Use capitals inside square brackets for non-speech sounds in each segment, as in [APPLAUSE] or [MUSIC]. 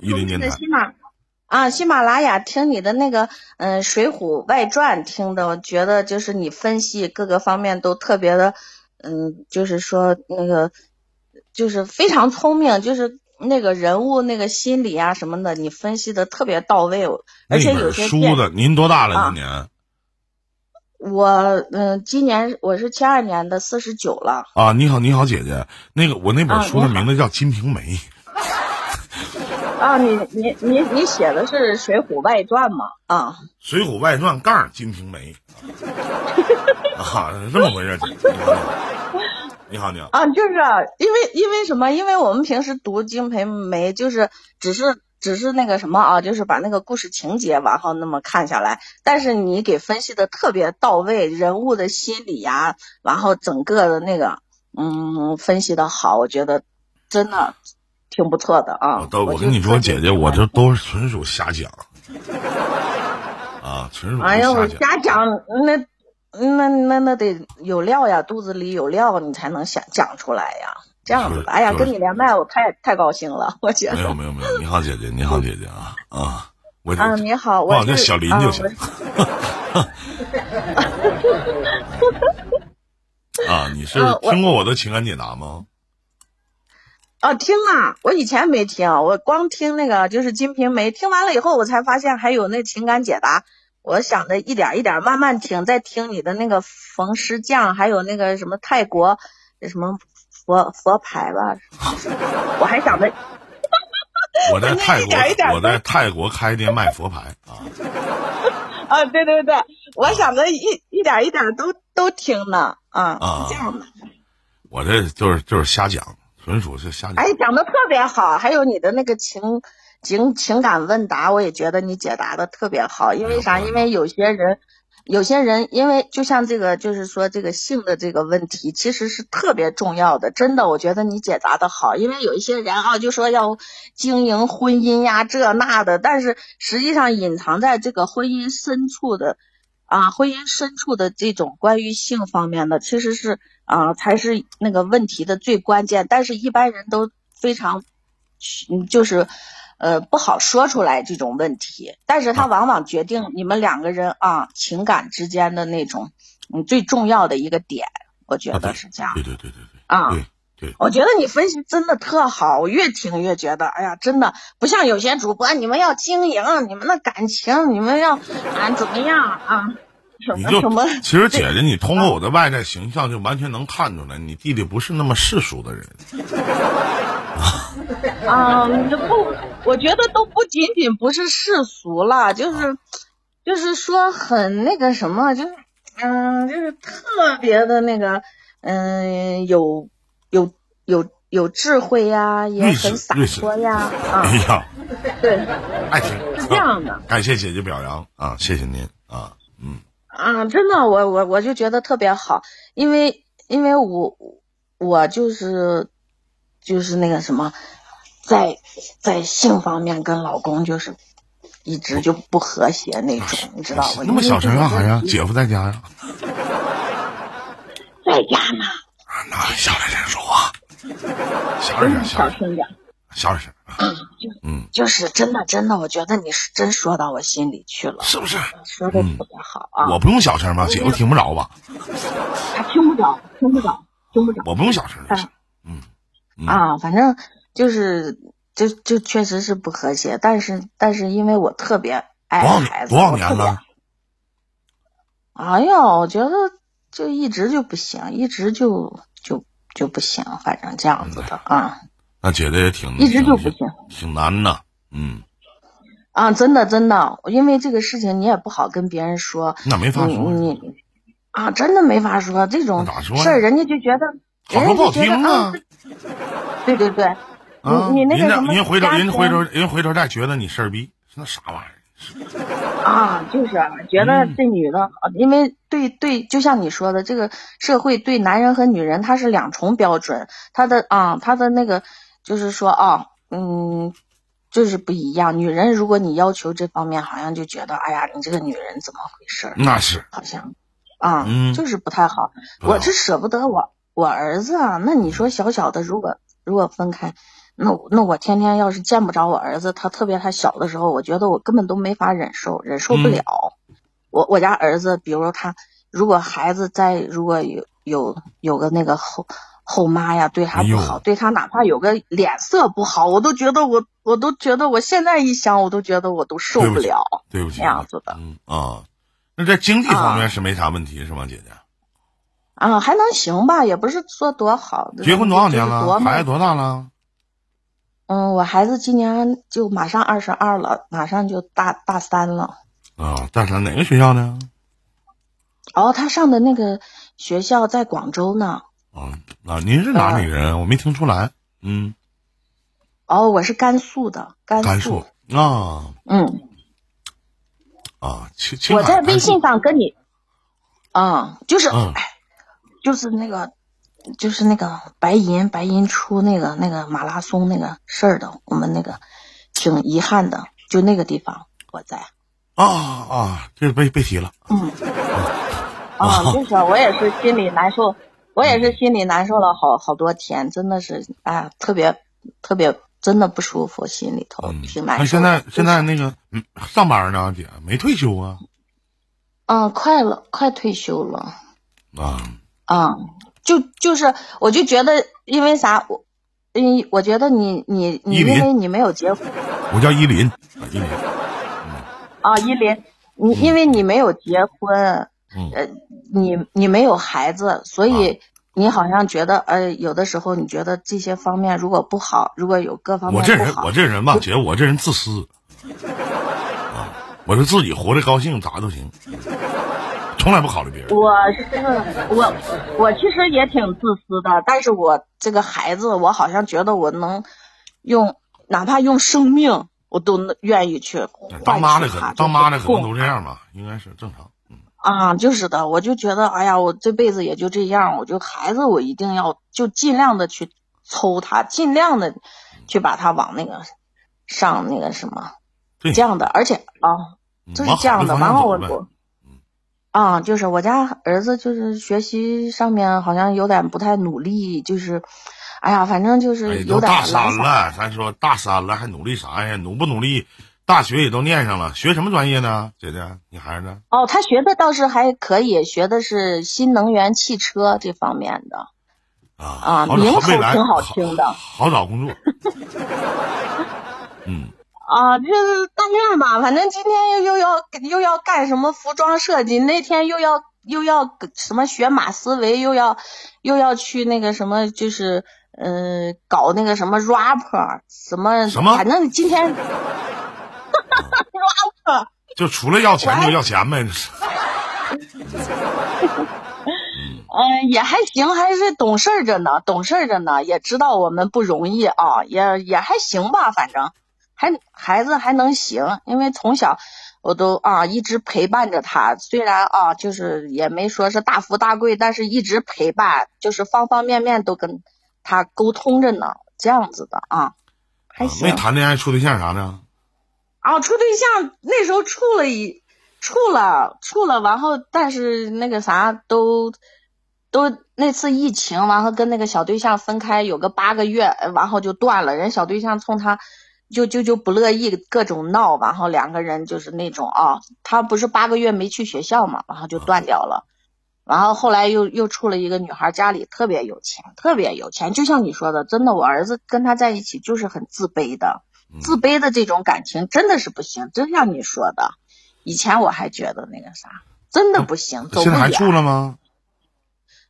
一零年台。喜马啊，喜马拉雅听你的那个嗯《水浒外传》听的，我觉得就是你分析各个方面都特别的，嗯，就是说那个就是非常聪明，就是那个人物那个心理啊什么的，你分析的特别到位，而且有些书的，您多大了？今年？我嗯，今年我是七二年的，四十九了。啊，你好，你好，姐姐，那个我那本书的名字叫《金瓶梅》。啊，你你你你写的是《水浒外传》吗？啊，《水浒外传》杠《金瓶梅》。啊，这么回事？[LAUGHS] 你好，你好。啊，就是因为因为什么？因为我们平时读《金瓶梅》，就是只是。只是那个什么啊，就是把那个故事情节往后那么看下来，但是你给分析的特别到位，人物的心理呀，然后整个的那个嗯分析的好，我觉得真的挺不错的啊。我我跟你说，姐姐，我这都是纯属瞎讲 [LAUGHS] 啊，纯属哎呦，瞎讲，那那那那得有料呀，肚子里有料，你才能想讲出来呀。这样子，哎呀，跟你连麦，我太太高兴了，我觉得。没有没有没有，你好姐姐，你好姐姐啊啊，我啊你好，我叫小林就行。[LAUGHS] 啊，你是听过我的情感解答吗？哦，听啊，我以前没听，我光听那个就是《金瓶梅》，听完了以后，我才发现还有那情感解答。我想着一点一点慢慢听，再听你的那个冯师匠，还有那个什么泰国什么。佛佛牌吧，我还想着，我在泰 [LAUGHS] 国，我在泰国开店卖佛牌啊。[LAUGHS] 啊，对对对，我想着一一点一点都都听呢啊啊，这样的。我这就是就是瞎讲，纯属是瞎讲。哎，讲的特别好，还有你的那个情情情感问答，我也觉得你解答的特别好。因为啥？因为有些人。有些人，因为就像这个，就是说这个性的这个问题，其实是特别重要的。真的，我觉得你解答的好。因为有一些人啊，就说要经营婚姻呀，这那的，但是实际上隐藏在这个婚姻深处的，啊，婚姻深处的这种关于性方面的，其实是啊，才是那个问题的最关键。但是一般人都非常，嗯，就是。呃，不好说出来这种问题，但是他往往决定你们两个人啊情感之间的那种嗯最重要的一个点，我觉得是这样。对对对对对。啊，对对。我觉得你分析真的特好，我越听越觉得，哎呀，真的不像有些主播，你们要经营你们的感情，你们要啊怎么样啊？什么什么？其实姐姐，你通过我的外在形象就完全能看出来，你弟弟不是那么世俗的人。啊，[LAUGHS] 不，我觉得都不仅仅不是世俗了，就是，就是说很那个什么，就是，嗯，就是特别的那个，嗯，有有有有智慧呀，也很洒脱呀，啊，哎呀，对，爱情是这样的，感谢姐姐表扬啊，谢谢您啊，嗯，啊，真的，我我我就觉得特别好，因为因为我我就是。就是那个什么，在在性方面跟老公就是一直就不和谐那种，你知道吗？那么小声干啥呀？姐夫在家呀？在家呢。那小点声说话，小点声，小声点，小点声。嗯，嗯，就是真的，真的，我觉得你是真说到我心里去了，是不是？说的特别好啊！我不用小声吗？姐夫听不着吧？他听不着，听不着，听不着。我不用小声就行。嗯。啊，反正就是就就确实是不和谐，但是但是因为我特别爱孩子，多少年了？哎呀，我觉得就一直就不行，一直就就就不行，反正这样子的啊。那姐姐也挺一直就不行，挺难的，嗯。啊，真的真的，因为这个事情你也不好跟别人说，那没法说。你啊，真的没法说这种事儿，人家就觉得。好说不好听啊！对对对，你你那个什么，人回头人回头人回头再觉得你事儿逼，那啥玩意儿？[LAUGHS] 啊，就是觉得这女的，因为对对，就像你说的，这个社会对男人和女人他是两重标准，他的啊，他的那个就是说啊，嗯，就是不一样。女人如果你要求这方面，好像就觉得，哎呀，你这个女人怎么回事？那是好像啊，就是不太好。我是舍不得我。我儿子啊，那你说小小的，如果如果分开，那那我天天要是见不着我儿子，他特别他小的时候，我觉得我根本都没法忍受，忍受不嗯了。我我家儿子，比如他如果孩子在如果有有有个那个后后妈呀，对他不好，对他哪怕有个脸色不好，我都觉得我我都觉得我现在一想，我都觉得我都受不了对不起那样子的嗯啊，那在经济方面啊是没啥问题是吗，姐姐？啊，还能行吧，也不是说多好。结婚多少年了？孩子多大了？嗯，我孩子今年就马上二十二了，马上就大大三了。啊，大三哪个学校呢？哦，他上的那个学校在广州呢。啊啊，您是哪里人？我没听出来。嗯，哦，我是甘肃的，甘甘肃。啊。嗯，啊，青青我在微信上跟你，啊、就是，就是那个，就是那个白银白银出那个那个马拉松那个事儿的，我们那个挺遗憾的，就那个地方我在。啊啊，这被被提了。嗯，啊，[LAUGHS] 就是我也是心里难受，我也是心里难受了好好多天，真的是哎，特别特别真的不舒服，心里头嗯，挺难受现在现在那个嗯上班呢，姐没退休啊？嗯，快了，快退休了。啊啊、就就是，我就觉得，因为啥，我，嗯，我觉得你你你，因为你没有结婚我叫依林，啊依林。啊，依林，你因为你没有结婚，嗯呃，你你没有孩子，所以你好像觉得，呃，有的时候你觉得这些方面如果不好，如果有各方面我这人，我，这人吧，姐，我这人自私啊，我是自己活得高兴，咋都行，从来不考虑别人。我是我我其实也挺自私的，但是我这个孩子，我好像觉得我能用，哪怕用生命，我都愿意去换当妈的可取他当妈的可能都这样吧，应该是正常。嗯啊，就是的，我就觉得，哎呀，我这辈子也就这样，我就孩子，我一定要就尽量的去抽他，尽量的去把他往那个上那个什么这样的，而且啊，嗯就是这样的。往然后我我，啊，就是我家儿子就是学习上面好像有点不太努力，就是，哎呀，反正就哎是，有点都大三懒。了，咱说大三了还努力啥呀？努不努力？大学也都念上了，学什么专业呢？姐姐，你孩子？哦，他学的倒是还可以，学的是新能源汽车这方面的。啊啊好名头挺好听的好好找工作。[LAUGHS] 嗯，啊，就是大样吧，反正今天又又要又要干什么服装设计，那天又要又要什么学马思维，又要又要去那个什么，就是呃搞那个什么 rapper 什么什么反正今天 [LAUGHS] 就除了要钱就要钱呗。[LAUGHS] 嗯，也还行，还是懂事儿着呢，懂事儿着呢，也知道我们不容易啊，也也还行吧，反正还孩子还能行，因为从小我都啊一直陪伴着他，虽然啊就是也没说是大富大贵，但是一直陪伴，就是方方面面都跟他沟通着呢，这样子的啊，还。没谈恋爱处对象啥的，啊，处对象那时候处了一处了处了，然后但是那个啥都都那次疫情，然后跟那个小对象分开有个八个月，呃然后就断了。人小对象冲他就就就不乐意，各种闹，然后两个人就是那种啊，他不是八个月没去学校嘛，然后就断掉了。然后后来又又处了一个女孩，家里特别有钱，特别有钱，就像你说的，真的，我儿子跟他在一起就是很自卑的。嗯自卑的这种感情真的是不行，真像你说的，以前我还觉得那个啥，真的不行，走不现在还远。处了吗？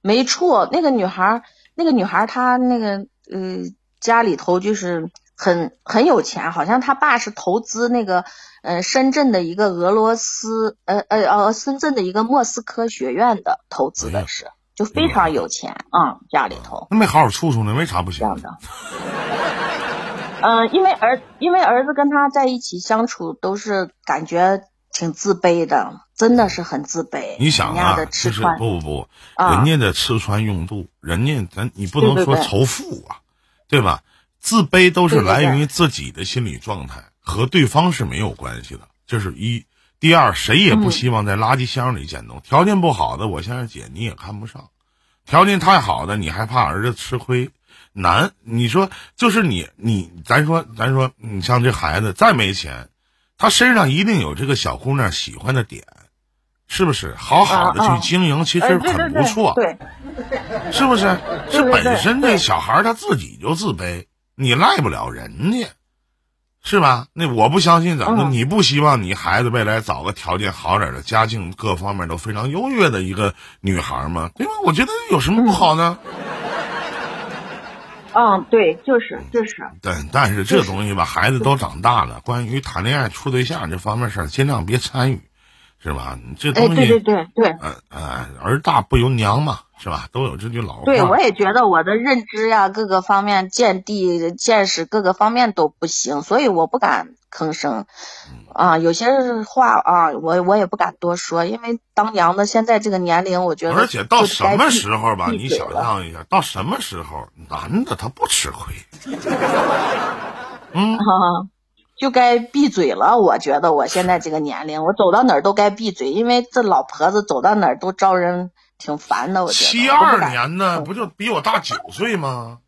没处，那个女孩，那个女孩她那个呃家里头就是很很有钱，好像她爸是投资那个呃深圳的一个俄罗斯呃呃呃深圳的一个莫斯科学院的投资的是，就非常有钱啊、家里头。那没好好处处呢，为啥不行这样？的。嗯，因为儿因为儿子跟他在一起相处都是感觉挺自卑的，真的是很自卑。你想啊，不不不，啊人家的吃穿用度，人家咱你不能说仇富啊，对吧？自卑都是来源于自己的心理状态，和对方是没有关系的。这是一。第二，谁也不嗯希望在垃圾箱里捡东西。条件不好的，我现在姐你也看不上；条件太好的，你还怕儿子吃亏。难。你说就是你你，咱说咱说，你像这孩子再没钱，他身上一定有这个小姑娘喜欢的点，是不是？好好的去经营，其实很不错，对，是不是？是本身这小孩他自己就自卑，你赖不了人家。是吧？那我不相信，怎么？你不希望你孩子未来找个条件好点的、家境各方面都非常优越的一个女孩吗？对吧？我觉得有什么不好呢？嗯，对，就是就是。对，但是这东西吧，孩子都长大了，关于谈恋爱、处对象这方面事儿，尽量别参与，是吧？这东西，对对对对。嗯嗯，儿大不由娘嘛。是吧？都有这句老话。对，我也觉得我的认知呀，各个方面见地见识各个方面都不行，所以我不敢吭声。啊，有些话啊，我我也不敢多说，因为当娘的现在这个年龄，我觉得而且到什么时候吧，你想象一下，到什么时候男的他不吃亏？嗯，就该闭嘴了。我觉得我现在这个年龄，我走到哪儿都该闭嘴，因为这老婆子走到哪儿都招人。挺烦的，我觉得。七二年呢不就比我大九岁吗？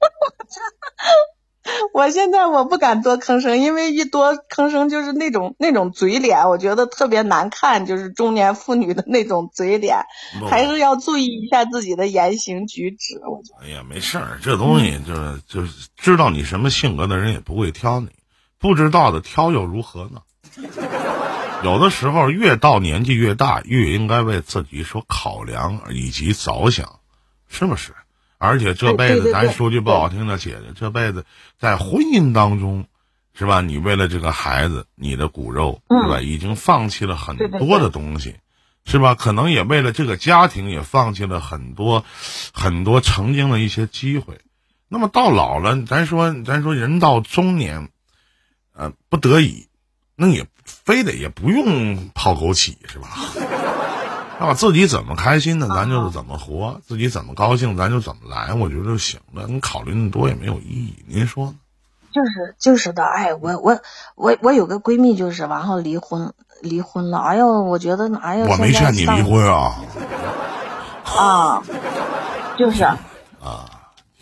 [LAUGHS] [LAUGHS] 我现在我不敢多吭声，因为一多吭声就是那种那种嘴脸，我觉得特别难看，就是中年妇女的那种嘴脸，还是要注意一下自己的言行举止。我觉得。哎呀，没事儿，这东西就是就是知道你什么性格的人也不会挑你，不知道的挑又如何呢？[LAUGHS] 有的时候，越到年纪越大，越应该为自己所考量以及着想，是不是？而且这辈子，咱说句不好听的，姐姐，这辈子在婚姻当中，是吧？你为了这个孩子，你的骨肉，是吧？已经放弃了很多的东西，是吧？可能也为了这个家庭，也放弃了很多很多曾经的一些机会。那么到老了，咱说，咱说人到中年，呃，不得已。那也非得也不用泡枸杞是吧？那自己怎么开心呢？咱就是怎么活，自己怎么高兴，咱就怎么来，我觉得就行了。你考虑那么多也没有意义，您说呢？就是就是的，哎，我我我我有个闺蜜，就是完后离婚离婚了。哎呦，我觉得哎呦，我没劝你离婚啊。啊，就是啊，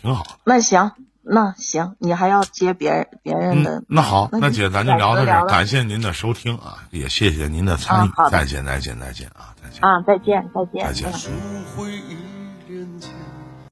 挺好。那行。那行，你还要接别人别人的？那好，那姐咱就聊到这儿，感谢您的收听啊，也谢谢您的参与，再见再见再见啊，再见啊，再见再见再见。